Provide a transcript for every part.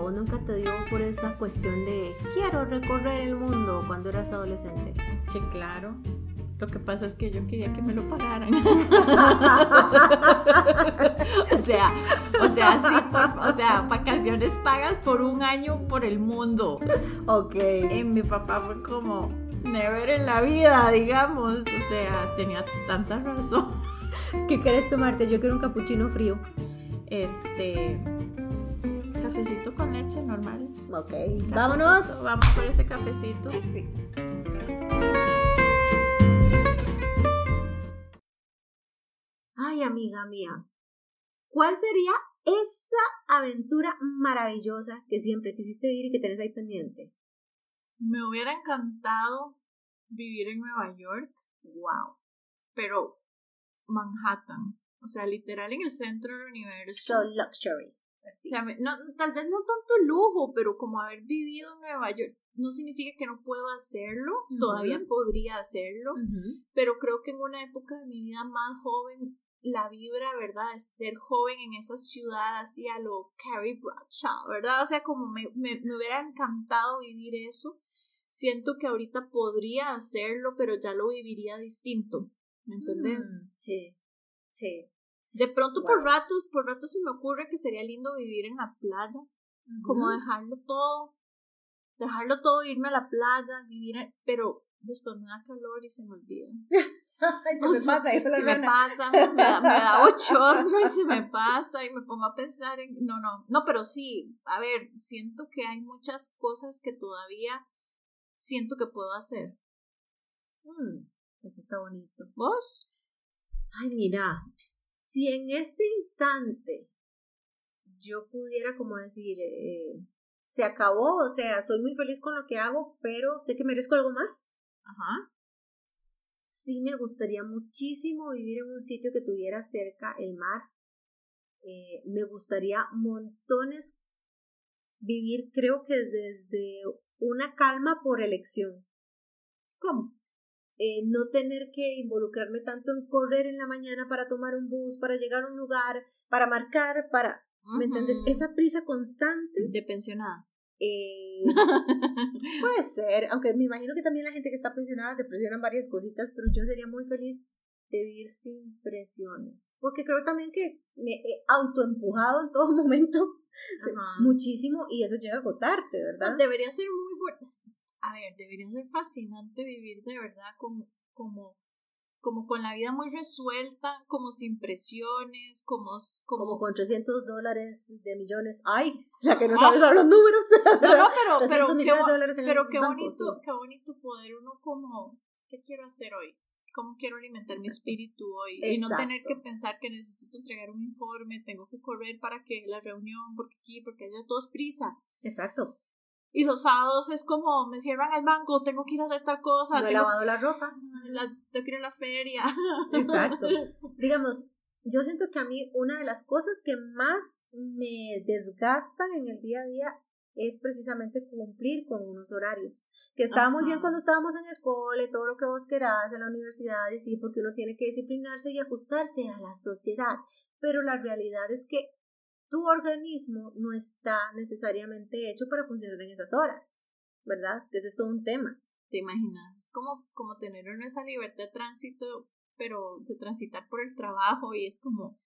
vos nunca te dio por esa cuestión de quiero recorrer el mundo cuando eras adolescente. Sí, claro. Lo que pasa es que yo quería que me lo pagaran. o sea, o sea, sí, o sea, vacaciones pagas por un año por el mundo. Ok. Y mi papá fue como, never en la vida, digamos. O sea, tenía tanta razón. ¿Qué querés tomarte? Yo quiero un capuchino frío. Este. Cafecito con leche normal. Ok. Cafecito. Vámonos. Vamos por ese cafecito. Sí. Ay, amiga mía, ¿cuál sería esa aventura maravillosa que siempre quisiste vivir y que tenés ahí pendiente? Me hubiera encantado vivir en Nueva York, Wow. pero Manhattan. O sea, literal en el centro del universo. So luxury. Así. O sea, me- no, tal vez no tanto lujo, pero como haber vivido en Nueva York no significa que no puedo hacerlo, todavía podría hacerlo, pero creo que en una época de mi vida más joven, la vibra, ¿verdad? Es ser joven en esa ciudad así a lo Carrie Bradshaw, ¿verdad? O sea, como me, me, me hubiera encantado vivir eso. Siento que ahorita podría hacerlo, pero ya lo viviría distinto, ¿me entendés? Mm, sí. Sí. De pronto por ratos, por ratos se me ocurre que sería lindo vivir en la playa, como dejarlo todo, dejarlo todo, irme a la playa, vivir, en- pero después me da calor y se me olvida. Se O me sea, pasa, se me pasa, me da, me da bochorno y se me pasa y me pongo a pensar en, no, no, no, pero sí, a ver, siento que hay muchas cosas que todavía siento que puedo hacer. Mm, eso está bonito. ¿Vos? Ay, mira, si en este instante yo pudiera como decir, eh, se acabó, o sea, soy muy feliz con lo que hago, pero sé que merezco algo más, Ajá. sí me gustaría muchísimo vivir en un sitio que tuviera cerca el mar. Eh, me gustaría montones vivir, creo que desde una calma por elección. ¿Cómo? Eh, no tener que involucrarme tanto en correr en la mañana para tomar un bus, para llegar a un lugar, para marcar, para, ¿me entiendes? Esa prisa constante De pensionada. eh, puede ser, aunque me imagino que también la gente que está pensionada se presionan varias cositas, pero yo sería muy feliz de vivir sin presiones, porque creo también que me he autoempujado en todo momento Ajá. muchísimo y eso llega a agotarte, ¿verdad? Debería ser muy bueno. A ver, debería ser fascinante vivir de verdad como, como, como con la vida muy resuelta, como sin presiones, como, como, Como con 300 dólares de millones. ¡Ay! Ya que no Ah. sabes los números. No, no, pero, 300 pero, qué, millones bo- de dólares en pero qué banco, bonito, sí. qué bonito poder uno como, ¿qué quiero hacer hoy? ¿Cómo quiero alimentar mi espíritu hoy? Y no tener que pensar que necesito entregar un informe, tengo que correr para que la reunión, porque aquí, porque allá, todo es prisa. Exacto. Y los sábados es como, me cierran el banco, tengo que ir a hacer tal cosa. No he tengo, lavado la ropa. la, tengo que ir a la feria. Exacto. Digamos, yo siento que a mí una de las cosas que más me desgastan en el día a día es precisamente cumplir con unos horarios. Que estaba muy bien cuando estábamos en el cole, todo lo que vos querás, en la universidad, y sí, porque uno tiene que disciplinarse y ajustarse a la sociedad. Pero la realidad es que tu organismo no está necesariamente hecho para funcionar en esas horas, ¿verdad? Que ese es todo un tema. ¿Te imaginas? Es como, como tener uno esa libertad de tránsito, pero de transitar por el trabajo y es como,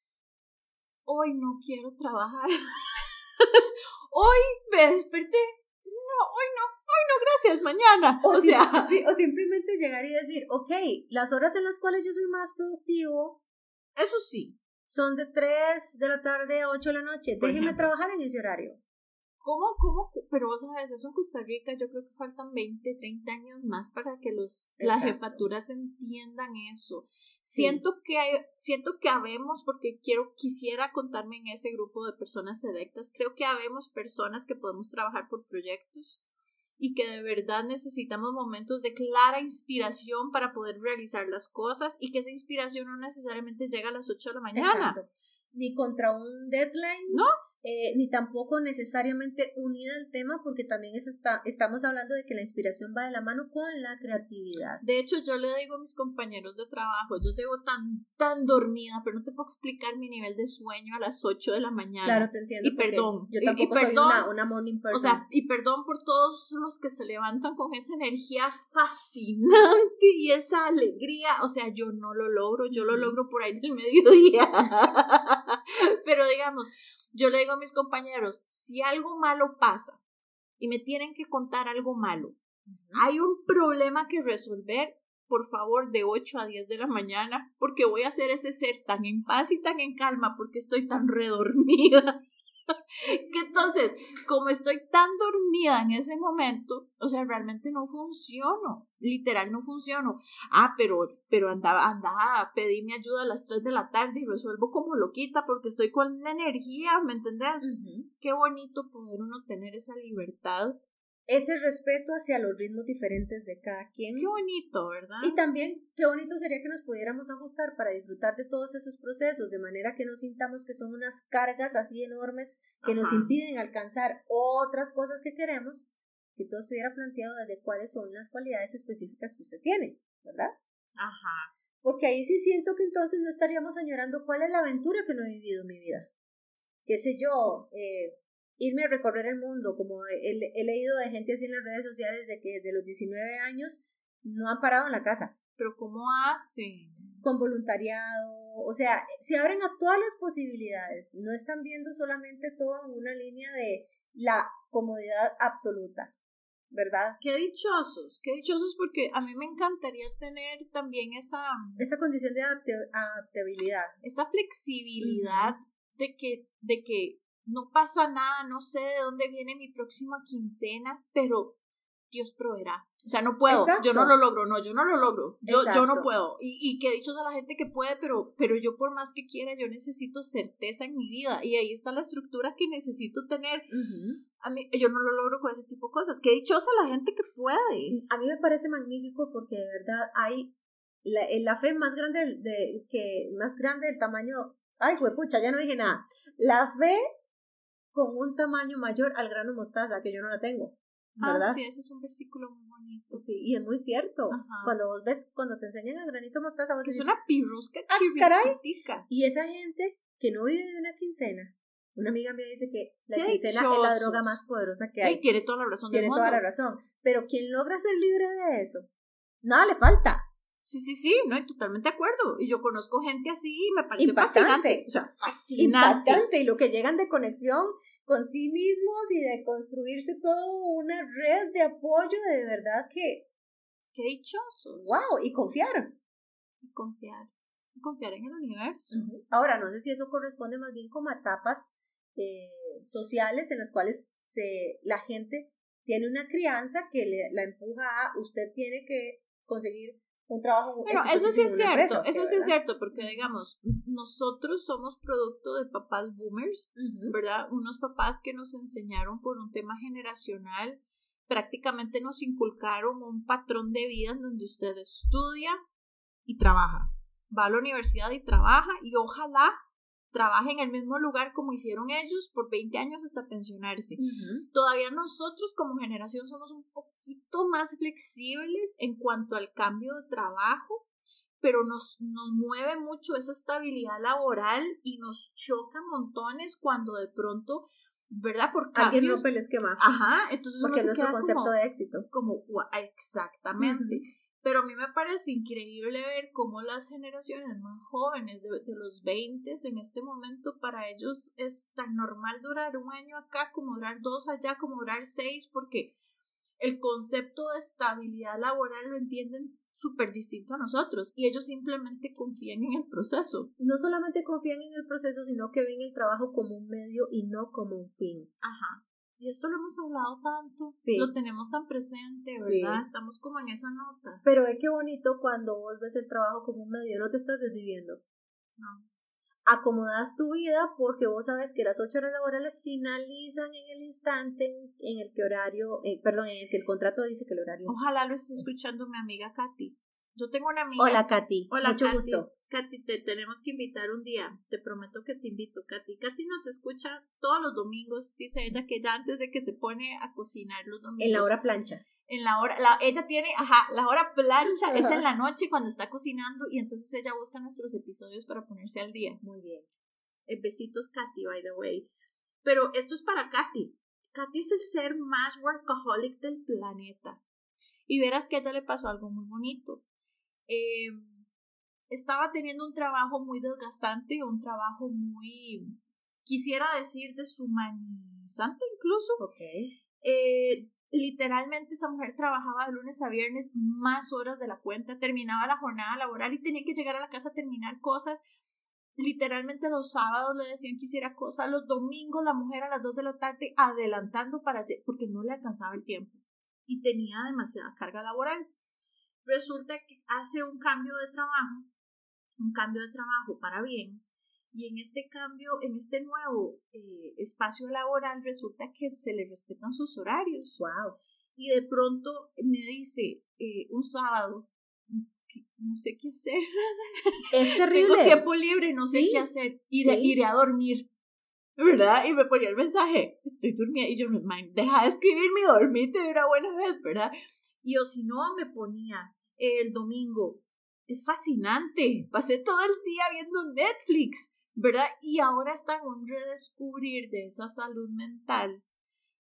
hoy no quiero trabajar. hoy me desperté. No, hoy no, hoy no, gracias, mañana. O, si- sea, sí, o simplemente llegar y decir, ok, las horas en las cuales yo soy más productivo eso sí. Son de 3 de la tarde a 8 de la noche. Por Déjeme ejemplo. trabajar en ese horario. ¿Cómo, cómo? Pero vos sabes, eso en Costa Rica yo creo que faltan 20, 30 años más para que los, las jefaturas entiendan eso. Siento que hay, siento que habemos, porque quiero, quisiera contarme en ese grupo de personas selectas, creo que habemos personas que podemos trabajar por proyectos y que de verdad necesitamos momentos de clara inspiración para poder realizar las cosas y que esa inspiración no necesariamente llega a las 8 de la mañana. Exacto. Ni contra un deadline. No. Eh, ni tampoco necesariamente unida al tema, porque también es está, estamos hablando de que la inspiración va de la mano con la creatividad. De hecho, yo le digo a mis compañeros de trabajo, yo llevo tan, tan dormida, pero no te puedo explicar mi nivel de sueño a las 8 de la mañana. Claro, te entiendo. Y perdón. Yo tampoco soy una, una, morning person. O sea, y perdón por todos los que se levantan con esa energía fascinante y esa alegría. O sea, yo no lo logro, yo lo logro por ahí del mediodía. pero digamos, yo le digo a mis compañeros, si algo malo pasa y me tienen que contar algo malo, hay un problema que resolver, por favor, de 8 a 10 de la mañana, porque voy a hacer ese ser tan en paz y tan en calma porque estoy tan redormida. que entonces, como estoy tan dormida en ese momento, o sea, realmente no funciono, literal no funciono. Ah, pero, pero andaba, andaba, pedí mi ayuda a las 3 de la tarde y resuelvo como loquita porque estoy con la energía, ¿me entendés? Qué bonito poder uno tener esa libertad ese respeto hacia los ritmos diferentes de cada quien. Qué bonito, ¿verdad? Y también qué bonito sería que nos pudiéramos ajustar para disfrutar de todos esos procesos, de manera que no sintamos que son unas cargas así enormes que nos impiden alcanzar otras cosas que queremos, que todo estuviera planteado desde cuáles son las cualidades específicas que usted tiene, ¿verdad? Ajá. Porque ahí sí siento que entonces no estaríamos añorando cuál es la aventura que no he vivido en mi vida. Qué sé yo, eh, irme a recorrer el mundo, como he, leído de gente así en las redes sociales de que desde los 19 años no han parado en la casa. Pero ¿cómo hacen? Con voluntariado, o sea, se abren a todas las posibilidades, no están viendo solamente todo en una línea de la comodidad absoluta, ¿verdad? Qué dichosos, qué dichosos porque a mí me encantaría tener también esa... Esa condición de adaptabilidad. Esa flexibilidad de que, de que no pasa nada, no sé de dónde viene mi próxima quincena, pero Dios proveerá. O sea, no puedo, yo no lo logro, no, yo no lo logro, yo, yo no puedo. Y, y que dichos a la gente que puede, pero, pero yo por más que quiera, yo necesito certeza en mi vida. Y ahí está la estructura que necesito tener. A mí, yo no lo logro con ese tipo de cosas. Qué dichosa la gente que puede. A mí me parece magnífico porque de verdad hay la, la fe más grande de, que, más grande del tamaño. Ay, pucha, ya no dije nada. La fe con un tamaño mayor al grano mostaza, que yo no la tengo. Ah, ¿verdad? Ah, sí, ese es un versículo muy bonito. Sí, y es muy cierto. Cuando vos ves, cuando te enseñan el granito mostaza, vos que dices, es una pirrusca ah, Y esa gente que no vive de una quincena, una amiga mía dice que la quincena es la droga más poderosa que hay. Y tiene toda la razón Tiene toda la razón. Pero quien logra ser libre de eso, nada le falta. Sí, sí, sí, no, totalmente de acuerdo. Y yo conozco gente así y me parece fascinante. O sea, fascinante. Impactante. Y lo que llegan de conexión con sí mismos y de construirse toda una red de apoyo de verdad que... Qué dichosos. ¡Wow! Y confiar. Y confiar. Y confiar en el universo. Ahora, no sé si eso corresponde más bien como a etapas eh, sociales en las cuales se, la gente tiene una crianza que le, la empuja a usted tiene que conseguir un trabajo. Bueno, eso sí es cierto, eso sí es cierto, porque digamos, nosotros somos producto de papás boomers, ¿verdad? Unos papás que nos enseñaron por un tema generacional, prácticamente nos inculcaron un patrón de vida en donde usted estudia y trabaja, va a la universidad y trabaja y ojalá trabaje en el mismo lugar como hicieron ellos por 20 años hasta pensionarse. Todavía nosotros como generación somos un poquito más flexibles en cuanto al cambio de trabajo, pero nos, nos mueve mucho esa estabilidad laboral y nos choca montones cuando de pronto ¿verdad? Por cambios. Alguien rompe el esquema. Ajá, entonces Porque es nuestro concepto de éxito. Como, exactamente. Pero a mí me parece increíble ver cómo las generaciones más jóvenes de, los 20 en este momento para ellos es tan normal durar un año acá como durar dos allá, como durar seis, porque el concepto de estabilidad laboral lo entienden súper distinto a nosotros y ellos simplemente confían en el proceso. No solamente confían en el proceso, sino que ven el trabajo como un medio y no como un fin. Ajá. Y esto lo hemos hablado tanto, sí. lo tenemos tan presente, ¿verdad? Estamos como en esa nota. Pero ve qué bonito cuando vos ves el trabajo como un medio, no te estás desviviendo. No. Acomodas tu vida porque vos sabes que las ocho horas laborales finalizan en el instante en el que horario, eh, perdón, en el que el contrato dice que el horario. Ojalá lo esté escuchando mi amiga Katy. Yo tengo una amiga. Hola Katy. Hola Mucho gusto. Katy, te tenemos que invitar un día. Te prometo que te invito, Katy. Katy nos escucha todos los domingos. Dice ella que ya antes de que se pone a cocinar los domingos. En la hora plancha. En la hora, la, ella tiene, ajá, la hora plancha es en la noche cuando está cocinando y entonces ella busca nuestros episodios para ponerse al día. Muy bien. Eh, besitos, Katy, by the way. Pero esto es para Katy. Katy es el ser más workaholic del planeta. Y verás que a ella le pasó algo muy bonito. Eh, estaba teniendo un trabajo muy desgastante, un trabajo muy, quisiera decir, deshumanizante incluso. Ok. Eh, literalmente esa mujer trabajaba de lunes a viernes más horas de la cuenta, terminaba la jornada laboral y tenía que llegar a la casa a terminar cosas. Literalmente los sábados le decían que hiciera cosas, los domingos la mujer a las 2 de la tarde adelantando para porque no le alcanzaba el tiempo y tenía demasiada carga laboral. Resulta que hace un cambio de trabajo un cambio de trabajo para bien. Y en este cambio, en este nuevo eh, espacio laboral, resulta que se le respetan sus horarios. Wow. Y de pronto me dice eh, un sábado, no sé qué hacer. Es terrible. Tengo tiempo libre, no sé qué hacer. Iré, iré a dormir. ¿Verdad? Y me ponía el mensaje, estoy durmiendo. Y yo, deja de escribirme y dormirte de una buena vez, ¿verdad? Y o si no, me ponía el domingo, es fascinante. Pasé todo el día viendo Netflix, ¿verdad? Y ahora está en un redescubrir de esa salud mental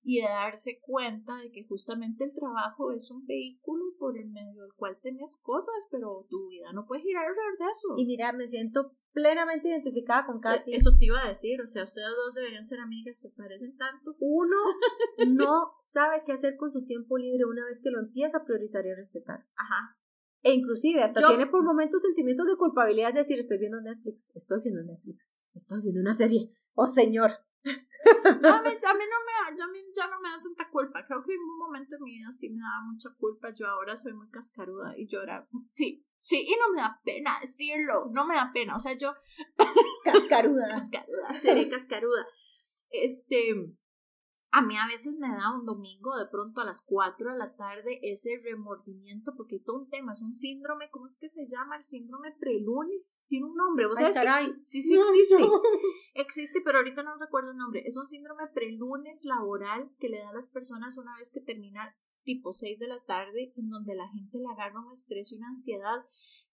y de darse cuenta de que justamente el trabajo es un vehículo por el medio del cual tenés cosas, pero tu vida no puede girar alrededor de eso. Y mira, me siento plenamente identificada con Katy. Eso te iba a decir, o sea, ustedes dos deberían ser amigas que parecen tanto. Uno no sabe qué hacer con su tiempo libre una vez que lo empieza a priorizar y a respetar. Ajá. E inclusive hasta tiene por momentos sentimientos de culpabilidad de decir estoy viendo Netflix, estoy viendo Netflix, estoy viendo una serie. Oh señor. a, mí, a mí no me da, ya no me da tanta culpa. Creo que en un momento de mi vida sí me daba mucha culpa. Yo ahora soy muy cascaruda y llora. Sí, sí, y no me da pena decirlo. No me da pena. O sea, yo. Cascaruda. cascaruda, seré cascaruda. Este a mí a veces me da un domingo de pronto a las 4 de la tarde ese remordimiento, porque todo un tema, es un síndrome, ¿cómo es que se llama? El síndrome prelunes. Tiene un nombre, ¿vos sabes sí, sí existe. Existe, pero ahorita no recuerdo el nombre. Es un síndrome prelunes laboral que le da a las personas una vez que termina tipo 6 de la tarde, en donde la gente le agarra un estrés y una ansiedad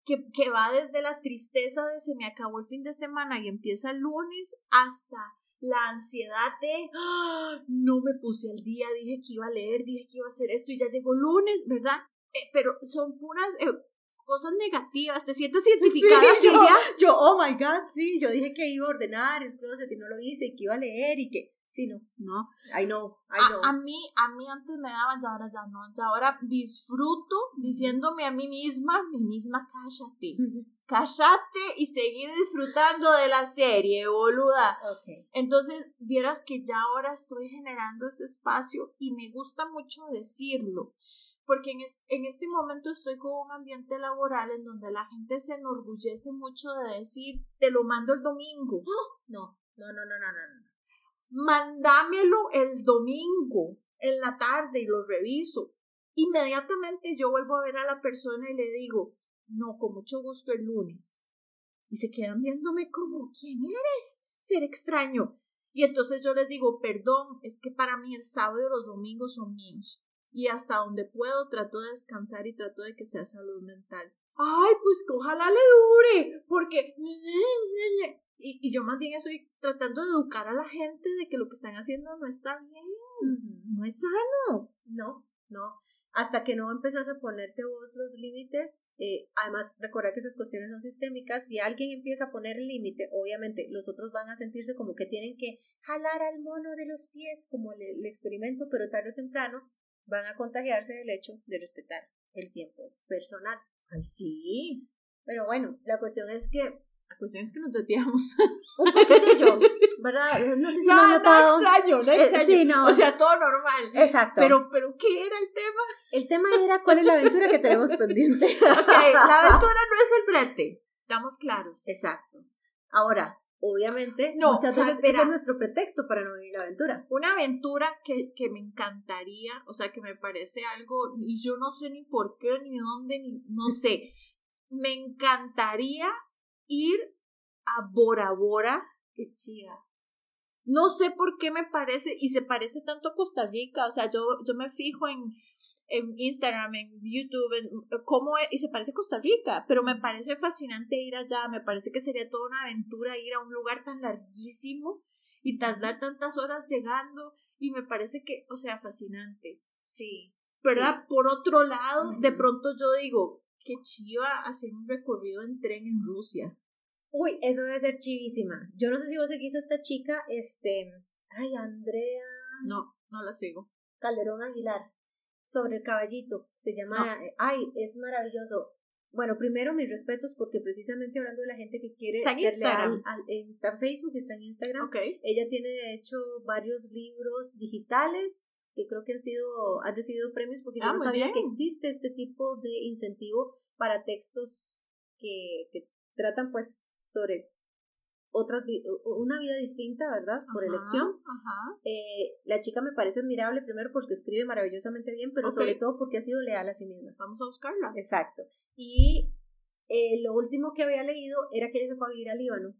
que, que va desde la tristeza de se me acabó el fin de semana y empieza el lunes hasta la ansiedad de ¡Ah! no me puse al día, dije que iba a leer, dije que iba a hacer esto y ya llegó lunes, ¿verdad? Eh, pero son puras eh, cosas negativas. ¿Te sientes identificada, Silvia? Yo, oh my God, sí, yo dije que iba a ordenar el closet y no lo hice y que iba a leer y que. Sí, no. No. I know, I know. A, mí, a mí antes me daban, ya ahora ya no. Ya ahora disfruto diciéndome a mí misma, mi misma, cállate cállate y seguí disfrutando de la serie, boluda. Entonces, vieras que ya ahora estoy generando ese espacio y me gusta mucho decirlo, porque en, en este momento estoy con un ambiente laboral en donde la gente se enorgullece mucho de decir, te lo mando el domingo. No, no, no, no, no, no. no. Mándamelo el domingo, en la tarde, y lo reviso. Inmediatamente yo vuelvo a ver a la persona y le digo, no, con mucho gusto el lunes. Y se quedan viéndome como, ¿quién eres? Ser extraño. Y entonces yo les digo, perdón, es que para mí el sábado y los domingos son míos. Y hasta donde puedo trato de descansar y trato de que sea salud mental. Ay, pues que ojalá le dure, porque... Y, y yo más bien estoy tratando de educar a la gente de que lo que están haciendo no está bien, no es sano. No, no hasta que no empezás a ponerte vos los límites, eh, además recuerda que esas cuestiones son sistémicas, si alguien empieza a poner límite, obviamente los otros van a sentirse como que tienen que jalar al mono de los pies, como el, el experimento, pero tarde o temprano van a contagiarse del hecho de respetar el tiempo personal. Ay, sí. Pero bueno, la cuestión es que la cuestión es que nos desviamos. Un poquitillo, ¿verdad? No sé si no, lo no extraño, no eh, extraño. sí, no. O sea, todo normal. Exacto. Pero, pero, ¿qué era el tema? El tema era cuál es la aventura que tenemos pendiente. ok, la aventura no es el brete. Estamos claros. Exacto. Ahora, obviamente, no, muchas veces ese es nuestro pretexto para no vivir la aventura. Una aventura que, que me encantaría, o sea, que me parece algo, y yo no sé ni por qué, ni dónde, ni no sé. Me encantaría ir a Bora Bora. Qué chida. No sé por qué me parece, y se parece tanto a Costa Rica, o sea, yo, yo me fijo en, en Instagram, en YouTube, en cómo es, y se parece a Costa Rica, pero me parece fascinante ir allá, me parece que sería toda una aventura ir a un lugar tan larguísimo y tardar tantas horas llegando, y me parece que, o sea, fascinante. Sí. ¿Verdad? Por otro lado, de pronto yo digo, qué chiva hacer un recorrido en tren en Rusia. Uy, eso debe ser chivísima. Yo no sé si vos seguís a esta chica, este. Ay, Andrea. No, no la sigo. Calderón Aguilar. Sobre el caballito. Se llama. Ay, es maravilloso. Bueno, primero mis respetos porque precisamente hablando de la gente que quiere está en Instagram. está en Facebook, está en Instagram. Okay. Ella tiene de hecho varios libros digitales que creo que han sido han recibido premios porque yo Ah, no muy sabía bien. que existe este tipo de incentivo para textos que, que tratan pues sobre otra una vida distinta, ¿verdad? Por Ajá, elección. Ajá. Eh, la chica me parece admirable primero porque escribe maravillosamente bien, pero sobre todo porque ha sido leal a sí misma. Vamos a buscarla. Exacto. Y eh, lo último que había leído era que ella se fue a vivir al Líbano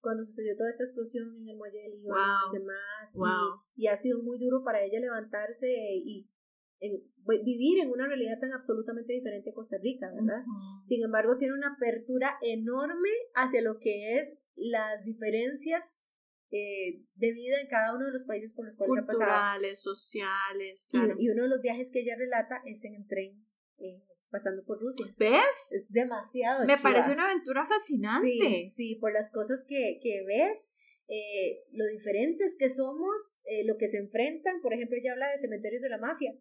cuando sucedió toda esta explosión en el muelle del Líbano Wow. y demás. y- Wow. Y, ha sido muy duro para ella levantarse y en- vivir en una realidad tan absolutamente diferente a Costa Rica, ¿verdad? Sin embargo, tiene una apertura enorme hacia lo que es las diferencias eh, de vida en cada uno de los países por los cuales ha pasado. Culturales, sociales, Y, claro. y uno de los viajes que ella relata es en el tren, eh, pasando por Rusia. ¿Ves? Es demasiado. Me chiva. parece una aventura fascinante. Sí, sí, por las cosas que, que ves, eh, lo diferentes que somos, eh, lo que se enfrentan. Por ejemplo, ella habla de cementerios de la mafia,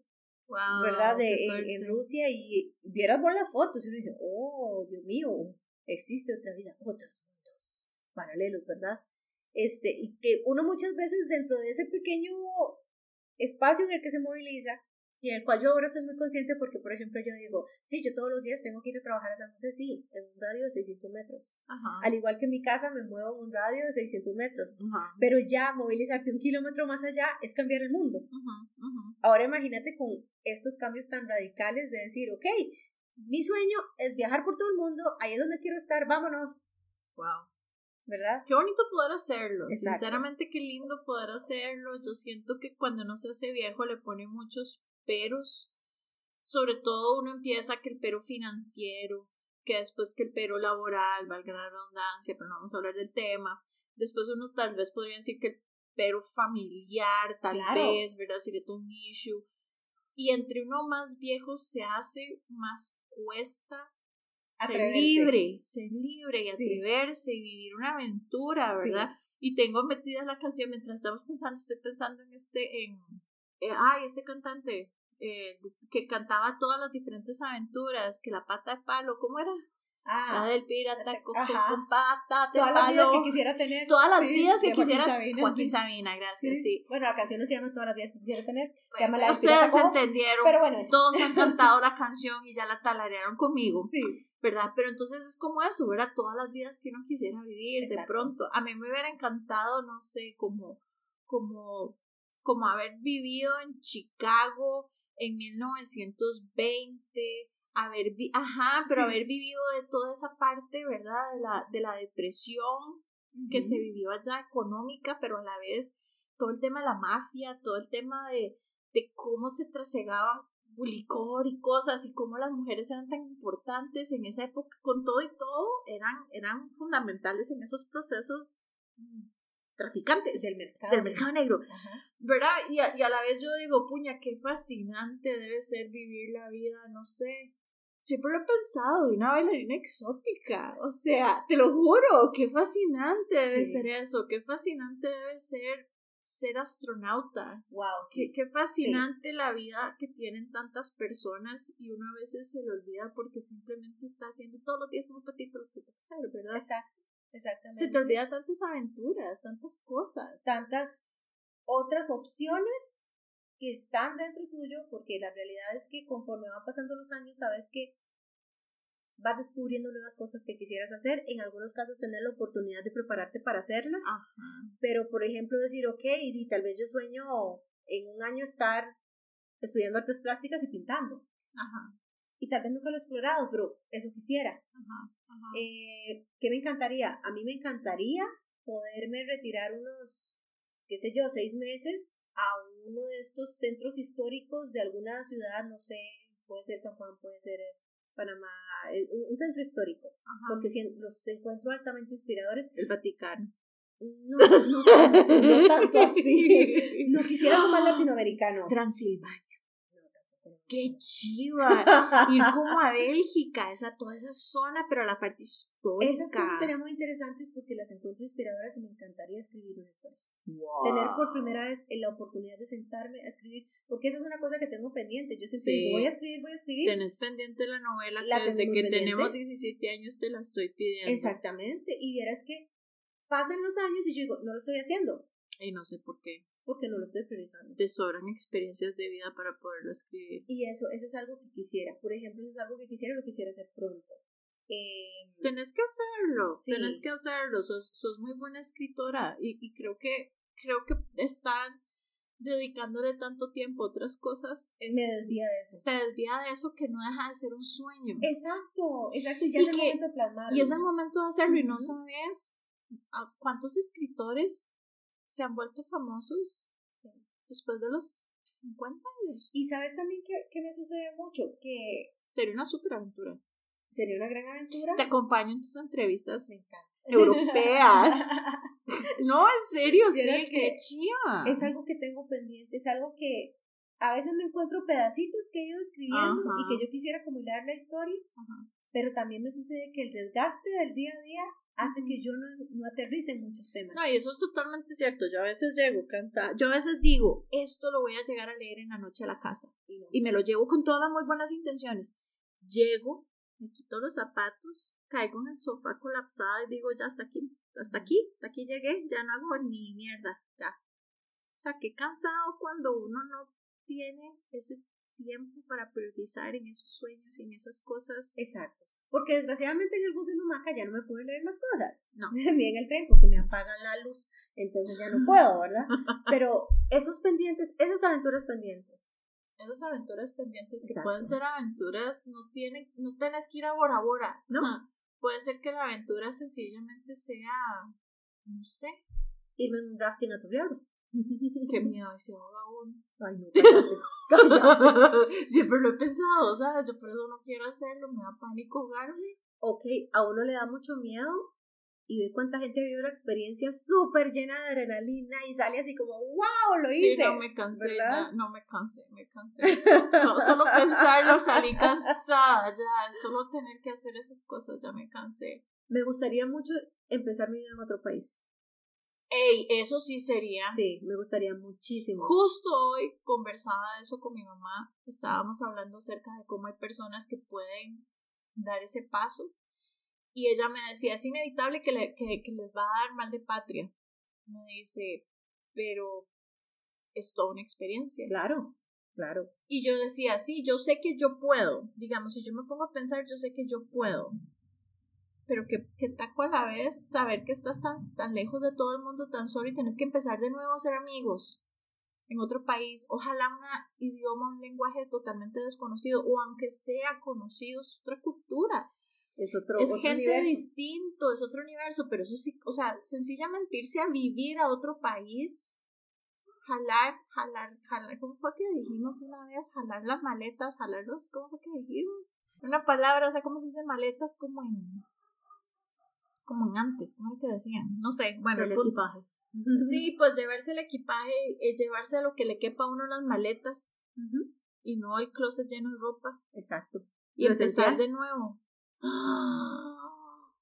Wow, ¿verdad? De, en, Rusia y vieras vos las fotos y uno dice, oh, Dios mío, existe otra vida, otros mundos paralelos, ¿verdad? Este, y que uno muchas veces dentro de ese pequeño espacio en el que se moviliza, y en el cual yo ahora estoy muy consciente porque, por ejemplo, yo digo, sí, yo todos los días tengo que ir a trabajar a San José, sí, en un radio de 600 metros. Ajá. Al igual que en mi casa me muevo en un radio de 600 metros. Ajá. Pero ya movilizarte un kilómetro más allá es cambiar el mundo. Ujú. Ahora imagínate con estos cambios tan radicales de decir, ok, mi sueño es viajar por todo el mundo, ahí es donde quiero estar, vámonos, Wow. ¿verdad? Qué bonito poder hacerlo. Exacto. Sinceramente, qué lindo poder hacerlo. Yo siento que cuando uno se hace viejo le pone muchos peros. Sobre todo uno empieza que el pero financiero, que después que el pero laboral, valga la redundancia, pero no vamos a hablar del tema. Después uno tal vez podría decir que el pero familiar, tal Claro. vez, ¿verdad? Sería todo un issue. Y entre uno más viejo se hace, más cuesta ser libre, ser libre y Sí. atreverse y vivir una aventura, Sí. ¿verdad? Y tengo metida la canción mientras estamos pensando, estoy pensando en este, en, eh, ay, este cantante eh, que cantaba todas las diferentes aventuras, que la pata de palo, ¿cómo era? La Ah, del pirata con, pata de todas las vidas que quisiera tener. Todas las Sí, vidas que Joaquín quisiera. Sabina, Joaquín sí. Sabina, gracias, sí. Bueno, la canción no se llama Todas las vidas que quisiera tener, se llama la del Ustedes pirata entendieron. pero bueno. Todos han cantado la canción y ya la talarearon conmigo. sí, ¿verdad? Pero entonces es como eso, ¿verdad? Todas las vidas que uno quisiera vivir de pronto. A mí me hubiera encantado, no sé, como, como, como haber vivido en Chicago en 1920, haber, vi ajá, pero Sí. haber vivido de toda esa parte, ¿verdad? De la, de la depresión que se vivió allá económica, pero a la vez todo el tema de la mafia, todo el tema de, de cómo se trasegaba licor y cosas y cómo las mujeres eran tan importantes en esa época, con todo y todo, eran, eran fundamentales en esos procesos mm, traficantes del mercado. del mercado negro, Ajá. ¿verdad? Y a, y a la vez yo digo, puña, qué fascinante debe ser vivir la vida, no sé. Siempre lo he pensado, de una bailarina exótica. O sea, te lo juro, qué fascinante debe Sí. ser eso, qué fascinante debe ser ser astronauta. Wow, sí. Qué, qué fascinante la vida que tienen tantas personas y uno a veces se le olvida porque simplemente está haciendo todos los días un patito lo que toca hacer, ¿verdad? Exacto, exactamente. Se te olvida tantas aventuras, tantas cosas. tantas otras opciones que están dentro tuyo, porque la realidad es que conforme van pasando los años, sabes que vas descubriendo nuevas cosas que quisieras hacer, en algunos casos tener la oportunidad de prepararte para hacerlas, Ajá. pero por ejemplo decir, ok, y tal vez yo sueño en un año estar estudiando artes plásticas y pintando, Ajá. y tal vez nunca lo he explorado, pero eso quisiera. Ajá. Eh, ¿Qué me encantaría? A mí me encantaría poderme retirar unos, qué sé yo, seis meses a uno de estos centros históricos de alguna ciudad, no sé, puede ser San Juan, puede ser Panamá, eh, un centro histórico, porque los encuentro altamente inspiradores. El Vaticano. No, no tanto, no tanto así. No quisiera más latinoamericano. Transilvania. Qué chiva. Ir como a Bélgica, esa, toda esa zona, pero la parte histórica. Esas cosas serían muy interesantes porque las encuentro inspiradoras y me encantaría escribir una historia. Tener por primera vez la oportunidad de sentarme a escribir, porque esa es una cosa que tengo pendiente. Yo siempre voy a escribir, voy a escribir. Tenés pendiente la novela que desde que tenemos 17 años te la estoy pidiendo. Exactamente. Y vieras que pasan los años y yo digo, no lo estoy haciendo. Y no sé por qué. Porque no lo estoy priorizando. Te sobran experiencias de vida para poderlo escribir. Y eso, eso es algo que quisiera. Por ejemplo, eso es algo que quisiera, lo quisiera hacer pronto. Eh, tenés que hacerlo, tenés que hacerlo, sos, sos muy buena escritora y, y creo que creo que están dedicándole tanto tiempo a otras cosas me desvía de eso. Se desvía de eso que no deja de ser un sueño. Exacto, exacto, y ya es el momento de plasmarlo. Y es el momento de hacerlo y no sabes cuántos escritores se han vuelto famosos después de los 50 años. Y sabes también que, me sucede mucho, que... Sería una super aventura. Sería una gran aventura. Te acompaño en tus entrevistas europeas. no, en serio, sí, qué chiva. Es algo que tengo pendiente, es algo que a veces me encuentro pedacitos que he ido escribiendo y que yo quisiera acumular la historia, pero también me sucede que el desgaste del día a día hace que yo no, no aterrice en muchos temas. No, y eso es totalmente cierto. Yo a veces llego cansada. Yo a veces digo, esto lo voy a llegar a leer en la noche a la casa. Y, me lo llevo con todas las muy buenas intenciones. Llego, me quito los zapatos, caigo en el sofá colapsada y digo, ya hasta aquí, hasta aquí, hasta aquí llegué, ya no hago ni mierda, ya. O sea, qué cansado cuando uno no tiene ese tiempo para priorizar en esos sueños y en esas cosas. Exacto. Porque desgraciadamente en el bus de Numaca ya no me puedo leer más cosas. No. Ni en el tren porque me apagan la luz. Entonces ya no puedo, ¿verdad? Pero esos pendientes, esas aventuras pendientes. Esas aventuras pendientes que pueden ser aventuras, no tienen, no tenés que ir a Bora Bora. No. Puede ser que la aventura sencillamente sea, no sé. Irme en un rafting a Turrialba. Qué miedo, y Siempre lo he pensado, ¿sabes? Yo por eso no quiero hacerlo, me da pánico ahogarme. Ok, a uno le da mucho miedo y ve cuánta gente vivió la experiencia súper llena de adrenalina y sale así como, wow, lo hice. Sí, no me cansé, no me cansé, me cansé. No, solo pensarlo salí cansada, ya, solo tener que hacer esas cosas ya me cansé. Me gustaría mucho empezar mi vida en otro país. Ey, eso sí sería. Sí, me gustaría muchísimo. Justo hoy conversaba de eso con mi mamá. Estábamos hablando acerca de cómo hay personas que pueden dar ese paso. Y ella me decía, es inevitable que, le, que, que les va a dar mal de patria. Me dice, pero es toda una experiencia. Claro, claro. Y yo decía, sí, yo sé que yo puedo. Digamos, si yo me pongo a pensar, yo sé que yo puedo pero que, que taco a la vez saber que estás tan, tan lejos de todo el mundo, tan solo y tenés que empezar de nuevo a ser amigos en otro país, ojalá un idioma, un lenguaje totalmente desconocido, o aunque sea conocido, es otra cultura. Es otro Es gente distinto, es otro universo, pero eso sí, o sea, sencillamente irse a vivir a otro país, jalar, jalar, jalar, ¿cómo fue que dijimos una vez? Jalar las maletas, jalarlos, ¿cómo fue que dijimos? Una palabra, o sea, ¿cómo se dice maletas? Como en como en antes, ¿cómo te decían? No sé, bueno. El equipaje. Sí, pues llevarse el equipaje, eh, llevarse a lo que le quepa a uno las maletas y no el closet lleno de ropa. Exacto. Y empezar de nuevo.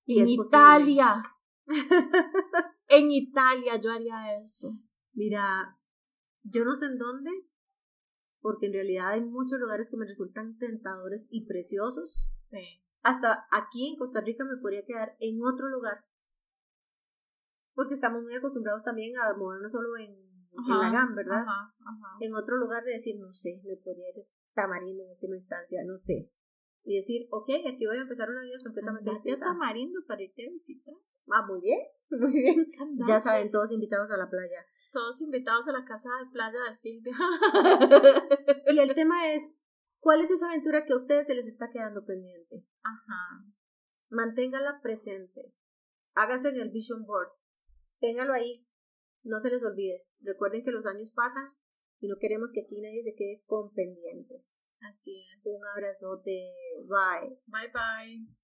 Y en Italia. en Italia yo haría eso. Mira, yo no sé en dónde, porque en realidad hay muchos lugares que me resultan tentadores y preciosos. Sí hasta aquí en Costa Rica me podría quedar en otro lugar. Porque estamos muy acostumbrados también a movernos solo en, la GAM, ¿verdad? En otro lugar de decir, no sé, me podría ir Tamarindo en última instancia, no sé. Y decir, ok, aquí voy a empezar una vida completamente distinta. Tamarindo para irte a visitar? Ah, muy bien, muy bien. Ya saben, todos invitados a la playa. Todos invitados a la casa de playa de Silvia. y el tema es, ¿Cuál es esa aventura que a ustedes se les está quedando pendiente? Ajá. manténgala presente. Hágase en el vision board. Téngalo ahí. No se les olvide. Recuerden que los años pasan y no queremos que aquí nadie se quede con pendientes. Así es. Un abrazote. Bye. Bye bye.